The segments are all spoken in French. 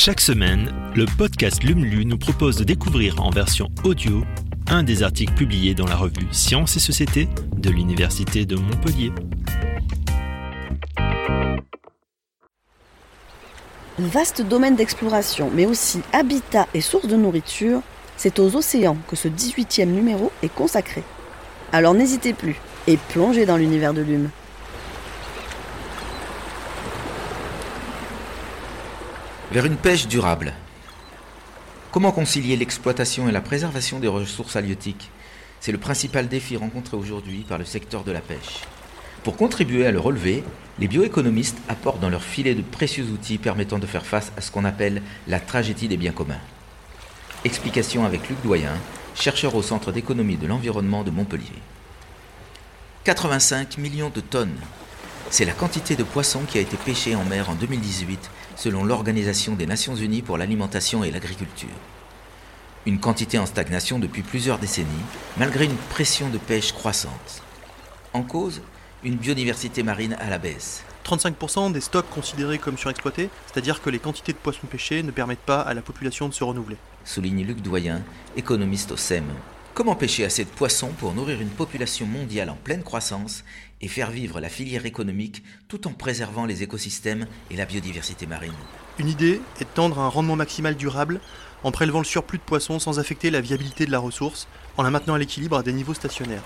Chaque semaine, le podcast LUMLU nous propose de découvrir en version audio un des articles publiés dans la revue Sciences et Société de l'Université de Montpellier. Vaste domaine d'exploration, mais aussi habitat et source de nourriture, c'est aux océans que ce 18e numéro est consacré. Alors n'hésitez plus et plongez dans l'univers de l'hume. Vers une pêche durable. Comment concilier l'exploitation et la préservation des ressources halieutiques? C'est le principal défi rencontré aujourd'hui par le secteur de la pêche. Pour contribuer à le relever, les bioéconomistes apportent dans leur filet de précieux outils permettant de faire face à ce qu'on appelle la tragédie des biens communs. Explication avec Luc Doyen, chercheur au Centre d'économie de l'environnement de Montpellier. 85 millions de tonnes. C'est la quantité de poissons qui a été pêchée en mer en 2018 selon l'Organisation des Nations Unies pour l'alimentation et l'agriculture. Une quantité en stagnation depuis plusieurs décennies, malgré une pression de pêche croissante. En cause, une biodiversité marine à la baisse. 35% des stocks considérés comme surexploités, c'est-à-dire que les quantités de poissons pêchés ne permettent pas à la population de se renouveler. Souligne Luc Doyen, économiste au SEM. Comment pêcher assez de poissons pour nourrir une population mondiale en pleine croissance et faire vivre la filière économique tout en préservant les écosystèmes et la biodiversité marine? Une idée est de tendre à un rendement maximal durable en prélevant le surplus de poissons sans affecter la viabilité de la ressource, en la maintenant à l'équilibre à des niveaux stationnaires.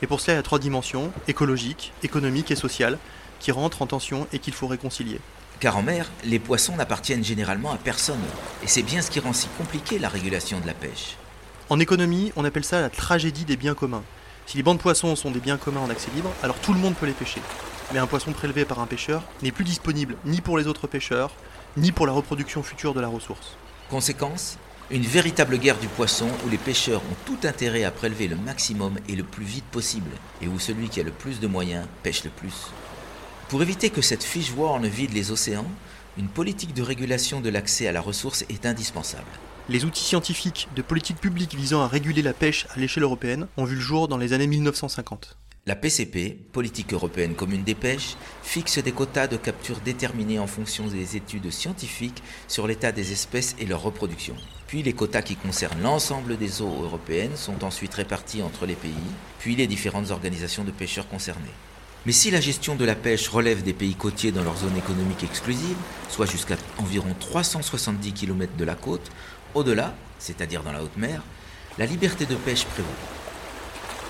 Et pour cela, il y a trois dimensions, écologique, économique et sociale, qui rentrent en tension et qu'il faut réconcilier. Car en mer, les poissons n'appartiennent généralement à personne, et c'est bien ce qui rend si compliqué la régulation de la pêche. En économie, on appelle ça la tragédie des biens communs. Si les bancs de poissons sont des biens communs en accès libre, alors tout le monde peut les pêcher. Mais un poisson prélevé par un pêcheur n'est plus disponible ni pour les autres pêcheurs, ni pour la reproduction future de la ressource. Conséquence Une véritable guerre du poisson où les pêcheurs ont tout intérêt à prélever le maximum et le plus vite possible, et où celui qui a le plus de moyens pêche le plus. Pour éviter que cette fiche ne vide les océans, une politique de régulation de l'accès à la ressource est indispensable. Les outils scientifiques de politique publique visant à réguler la pêche à l'échelle européenne ont vu le jour dans les années 1950. La PCP, Politique européenne commune des pêches, fixe des quotas de capture déterminés en fonction des études scientifiques sur l'état des espèces et leur reproduction. Puis les quotas qui concernent l'ensemble des eaux européennes sont ensuite répartis entre les pays, puis les différentes organisations de pêcheurs concernés. Mais si la gestion de la pêche relève des pays côtiers dans leur zone économique exclusive, soit jusqu'à environ 370 km de la côte, au-delà, c'est-à-dire dans la haute mer, la liberté de pêche prévaut.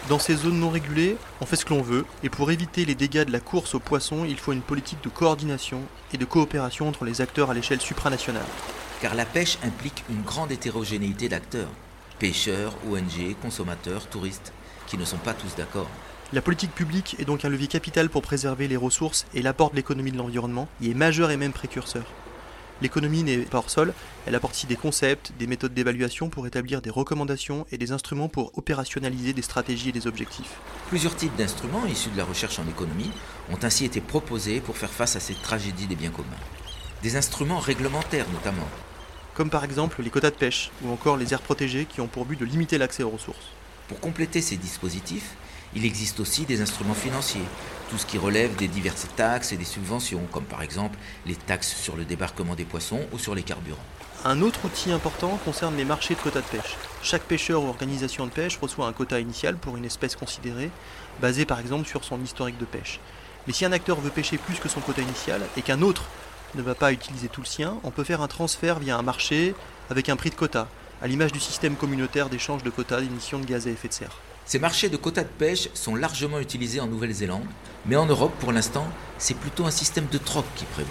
Dans ces zones non régulées, on fait ce que l'on veut, et pour éviter les dégâts de la course aux poissons, il faut une politique de coordination et de coopération entre les acteurs à l'échelle supranationale. Car la pêche implique une grande hétérogénéité d'acteurs, pêcheurs, ONG, consommateurs, touristes, qui ne sont pas tous d'accord. La politique publique est donc un levier capital pour préserver les ressources et l'apport de l'économie de l'environnement, il est majeur et même précurseur. L'économie n'est pas hors sol, elle apporte ici des concepts, des méthodes d'évaluation pour établir des recommandations et des instruments pour opérationnaliser des stratégies et des objectifs. Plusieurs types d'instruments issus de la recherche en économie ont ainsi été proposés pour faire face à cette tragédie des biens communs. Des instruments réglementaires notamment. Comme par exemple les quotas de pêche ou encore les aires protégées qui ont pour but de limiter l'accès aux ressources. Pour compléter ces dispositifs, il existe aussi des instruments financiers, tout ce qui relève des diverses taxes et des subventions, comme par exemple les taxes sur le débarquement des poissons ou sur les carburants. Un autre outil important concerne les marchés de quotas de pêche. Chaque pêcheur ou organisation de pêche reçoit un quota initial pour une espèce considérée, basé par exemple sur son historique de pêche. Mais si un acteur veut pêcher plus que son quota initial et qu'un autre ne va pas utiliser tout le sien, on peut faire un transfert via un marché avec un prix de quota, à l'image du système communautaire d'échange de quotas d'émissions de gaz à effet de serre. Ces marchés de quotas de pêche sont largement utilisés en Nouvelle-Zélande, mais en Europe, pour l'instant, c'est plutôt un système de troc qui prévaut.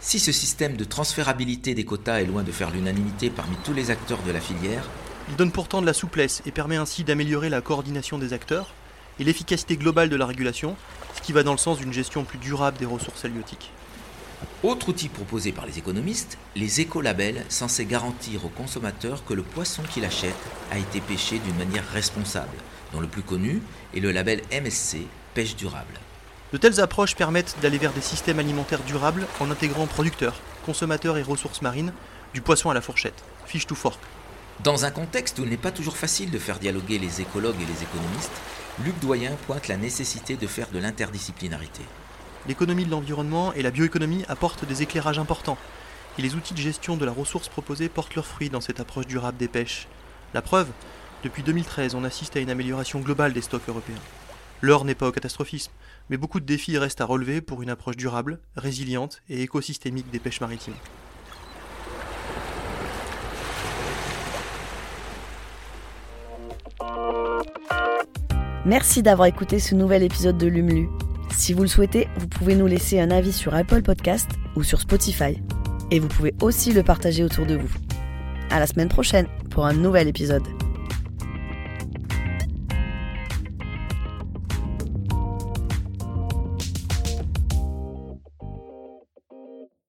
Si ce système de transférabilité des quotas est loin de faire l'unanimité parmi tous les acteurs de la filière, il donne pourtant de la souplesse et permet ainsi d'améliorer la coordination des acteurs et l'efficacité globale de la régulation, ce qui va dans le sens d'une gestion plus durable des ressources halieutiques. Autre outil proposé par les économistes, les écolabels censés garantir aux consommateurs que le poisson qu'il achète a été pêché d'une manière responsable, dont le plus connu est le label MSC, pêche durable. De telles approches permettent d'aller vers des systèmes alimentaires durables en intégrant producteurs, consommateurs et ressources marines, du poisson à la fourchette, fish to fork. Dans un contexte où il n'est pas toujours facile de faire dialoguer les écologues et les économistes, Luc Doyen pointe la nécessité de faire de l'interdisciplinarité l'économie de l'environnement et la bioéconomie apportent des éclairages importants. Et les outils de gestion de la ressource proposés portent leurs fruits dans cette approche durable des pêches. La preuve Depuis 2013, on assiste à une amélioration globale des stocks européens. L'heure n'est pas au catastrophisme, mais beaucoup de défis restent à relever pour une approche durable, résiliente et écosystémique des pêches maritimes. Merci d'avoir écouté ce nouvel épisode de Lumlu. Si vous le souhaitez, vous pouvez nous laisser un avis sur Apple Podcast ou sur Spotify. Et vous pouvez aussi le partager autour de vous. À la semaine prochaine pour un nouvel épisode.